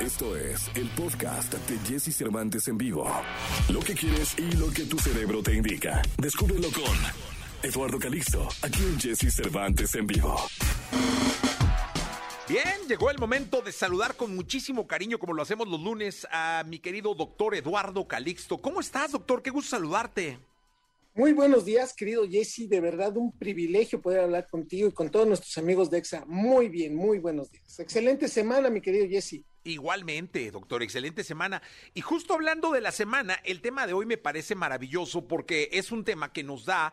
Esto es el podcast de Jesse Cervantes en vivo. Lo que quieres y lo que tu cerebro te indica. Descúbrelo con Eduardo Calixto, aquí en Jesse Cervantes en vivo. Bien, llegó el momento de saludar con muchísimo cariño, como lo hacemos los lunes, a mi querido doctor Eduardo Calixto. ¿Cómo estás, doctor? Qué gusto saludarte. Muy buenos días, querido Jesse. De verdad, un privilegio poder hablar contigo y con todos nuestros amigos de EXA. Muy bien, muy buenos días. Excelente semana, mi querido Jesse. Igualmente, doctor, excelente semana. Y justo hablando de la semana, el tema de hoy me parece maravilloso porque es un tema que nos da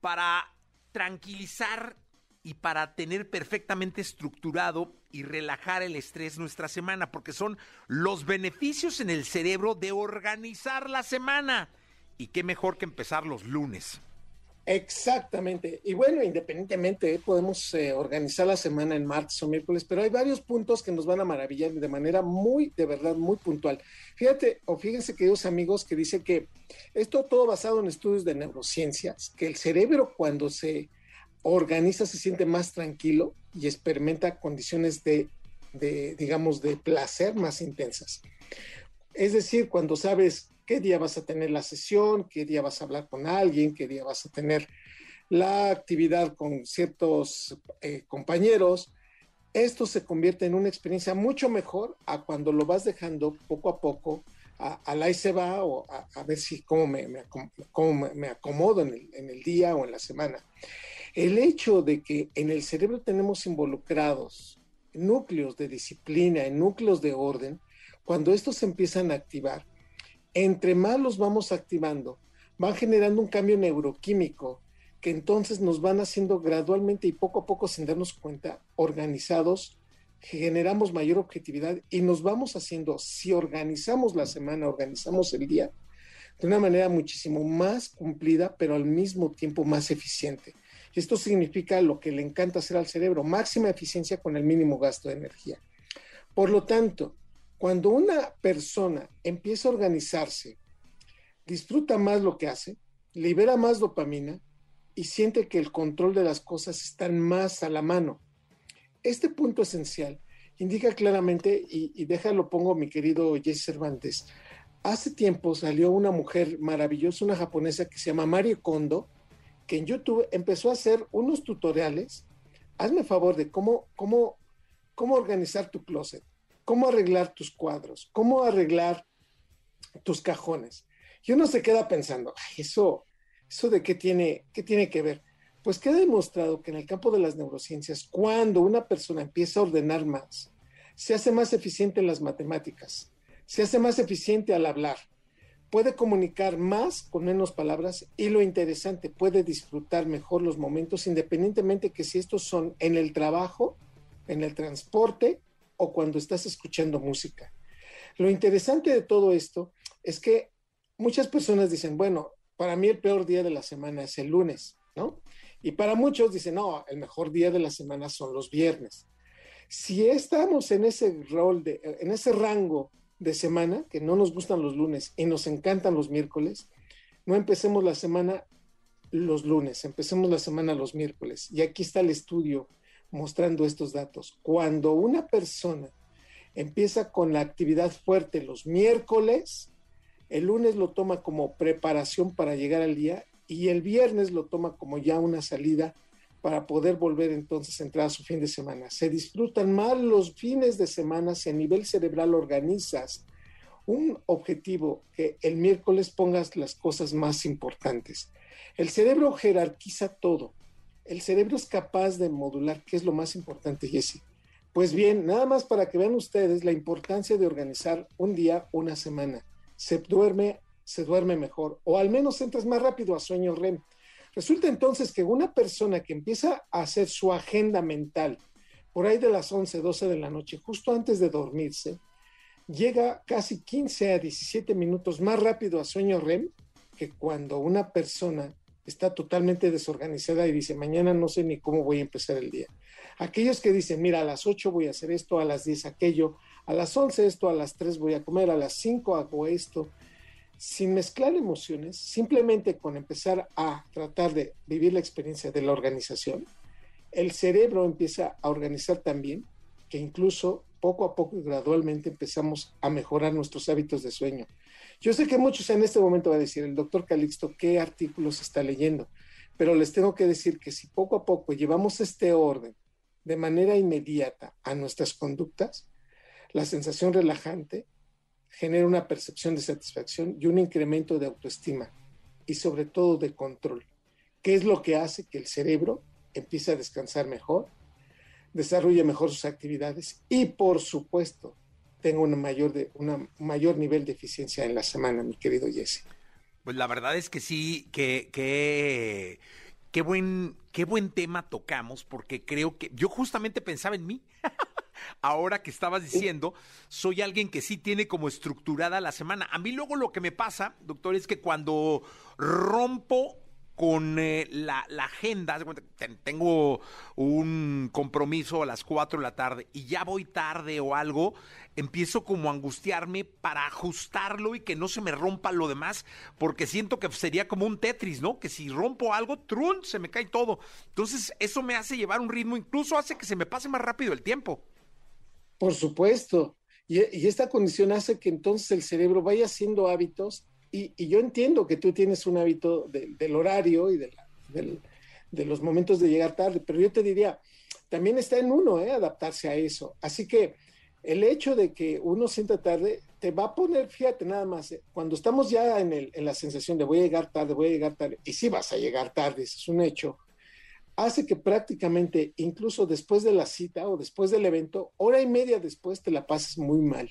para tranquilizar y para tener perfectamente estructurado y relajar el estrés nuestra semana, porque son los beneficios en el cerebro de organizar la semana. Y qué mejor que empezar los lunes. Exactamente. Y bueno, independientemente, podemos eh, organizar la semana en martes o miércoles, pero hay varios puntos que nos van a maravillar de manera muy, de verdad, muy puntual. Fíjate, o fíjense, queridos amigos, que dice que esto todo basado en estudios de neurociencias, que el cerebro cuando se organiza se siente más tranquilo y experimenta condiciones de digamos, de placer más intensas. Es decir, cuando sabes qué día vas a tener la sesión, qué día vas a hablar con alguien, qué día vas a tener la actividad con ciertos eh, compañeros, esto se convierte en una experiencia mucho mejor a cuando lo vas dejando poco a poco, a, la y se va o a, ver si cómo me, me acomodo en el, en el día o en la semana. El hecho de que en el cerebro tenemos involucrados núcleos de disciplina, núcleos de orden, cuando estos empiezan a activar, entre más los vamos activando, van generando un cambio neuroquímico que entonces nos van haciendo gradualmente y poco a poco sin darnos cuenta, organizados, generamos mayor objetividad y nos vamos haciendo, si organizamos la semana, organizamos el día, de una manera muchísimo más cumplida, pero al mismo tiempo más eficiente. Esto significa lo que le encanta hacer al cerebro, máxima eficiencia con el mínimo gasto de energía. Por lo tanto, cuando una persona empieza a organizarse, disfruta más lo que hace, libera más dopamina y siente que el control de las cosas están más a la mano. Este punto esencial indica claramente, y, déjalo pongo mi querido Jesse Cervantes, hace tiempo salió una mujer maravillosa, una japonesa que se llama Mario Kondo, que en YouTube empezó a hacer unos tutoriales. Hazme favor de cómo, cómo, cómo organizar tu closet cómo arreglar tus cuadros, cómo arreglar tus cajones. Y uno se queda pensando, eso, eso de qué tiene, qué tiene que ver. Pues queda demostrado que en el campo de las neurociencias, cuando una persona empieza a ordenar más, se hace más eficiente en las matemáticas, se hace más eficiente al hablar, puede comunicar más con menos palabras y lo interesante, puede disfrutar mejor los momentos independientemente que si estos son en el trabajo, en el transporte o cuando estás escuchando música. Lo interesante de todo esto es que muchas personas dicen, bueno, para mí el peor día de la semana es el lunes, ¿no? Y para muchos dicen, no, el mejor día de la semana son los viernes. Si estamos en ese rol, de, en ese rango de semana, que no nos gustan los lunes y nos encantan los miércoles, no empecemos la semana los lunes, empecemos la semana los miércoles. Y aquí está el estudio mostrando estos datos. Cuando una persona empieza con la actividad fuerte los miércoles, el lunes lo toma como preparación para llegar al día y el viernes lo toma como ya una salida para poder volver entonces a entrar a su fin de semana. Se disfrutan más los fines de semana si a nivel cerebral organizas un objetivo que el miércoles pongas las cosas más importantes. El cerebro jerarquiza todo el cerebro es capaz de modular, que es lo más importante, Jesse. Pues bien, nada más para que vean ustedes la importancia de organizar un día, una semana. Se duerme, se duerme mejor, o al menos entras más rápido a sueño REM. Resulta entonces que una persona que empieza a hacer su agenda mental por ahí de las 11, 12 de la noche, justo antes de dormirse, llega casi 15 a 17 minutos más rápido a sueño REM que cuando una persona está totalmente desorganizada y dice, mañana no sé ni cómo voy a empezar el día. Aquellos que dicen, mira, a las 8 voy a hacer esto, a las 10 aquello, a las 11 esto, a las 3 voy a comer, a las 5 hago esto, sin mezclar emociones, simplemente con empezar a tratar de vivir la experiencia de la organización, el cerebro empieza a organizar también que incluso poco a poco y gradualmente empezamos a mejorar nuestros hábitos de sueño. Yo sé que muchos en este momento van a decir, el doctor Calixto, ¿qué artículos está leyendo? Pero les tengo que decir que si poco a poco llevamos este orden de manera inmediata a nuestras conductas, la sensación relajante genera una percepción de satisfacción y un incremento de autoestima y sobre todo de control, que es lo que hace que el cerebro empiece a descansar mejor, desarrolle mejor sus actividades y por supuesto tenga una mayor, de, una mayor nivel de eficiencia en la semana, mi querido Jesse. Pues la verdad es que sí, que, que qué buen, qué buen tema tocamos, porque creo que yo justamente pensaba en mí. Ahora que estabas diciendo, soy alguien que sí tiene como estructurada la semana. A mí luego lo que me pasa, doctor, es que cuando rompo con eh, la, agenda, tengo un compromiso a las 4 de la tarde y ya voy tarde o algo, empiezo como a angustiarme para ajustarlo y que no se me rompa lo demás, porque siento que sería como un Tetris, ¿no? Que si rompo algo, trun, se me cae todo. Entonces, eso me hace llevar un ritmo, incluso hace que se me pase más rápido el tiempo. Por supuesto. Y esta condición hace que entonces el cerebro vaya haciendo hábitos y, yo entiendo que tú tienes un hábito del horario y de, los momentos de llegar tarde, pero yo te diría, también está en uno ¿eh? adaptarse a eso. Así que el hecho de que uno sienta tarde te va a poner, fíjate nada más, ¿eh? cuando estamos ya en, el, en la sensación de voy a llegar tarde, voy a llegar tarde, y sí vas a llegar tarde, eso es un hecho, hace que prácticamente incluso después de la cita o después del evento, hora y media después te la pases muy mal.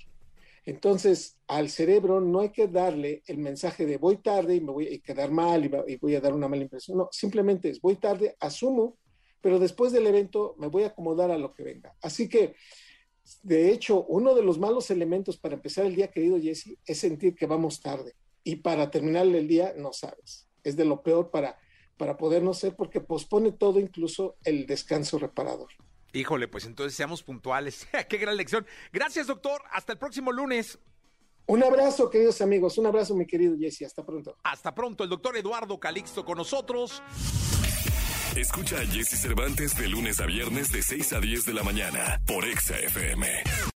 Entonces, al cerebro no hay que darle el mensaje de voy tarde y me voy a quedar mal y, voy a dar una mala impresión. No, simplemente es voy tarde, asumo, pero después del evento me voy a acomodar a lo que venga. Así que, de hecho, uno de los malos elementos para empezar el día, querido Jesse, es sentir que vamos tarde. Y para terminar el día, no sabes. Es de lo peor para, para poder no ser porque pospone todo, incluso el descanso reparador. Híjole, pues entonces seamos puntuales. Qué gran lección. Gracias, doctor. Hasta el próximo lunes. Un abrazo, queridos amigos. Un abrazo, mi querido Jesse. Hasta pronto. Hasta pronto. El doctor Eduardo Calixto con nosotros. Escucha a Jesse Cervantes de lunes a viernes de 6 a 10 de la mañana por Exa FM.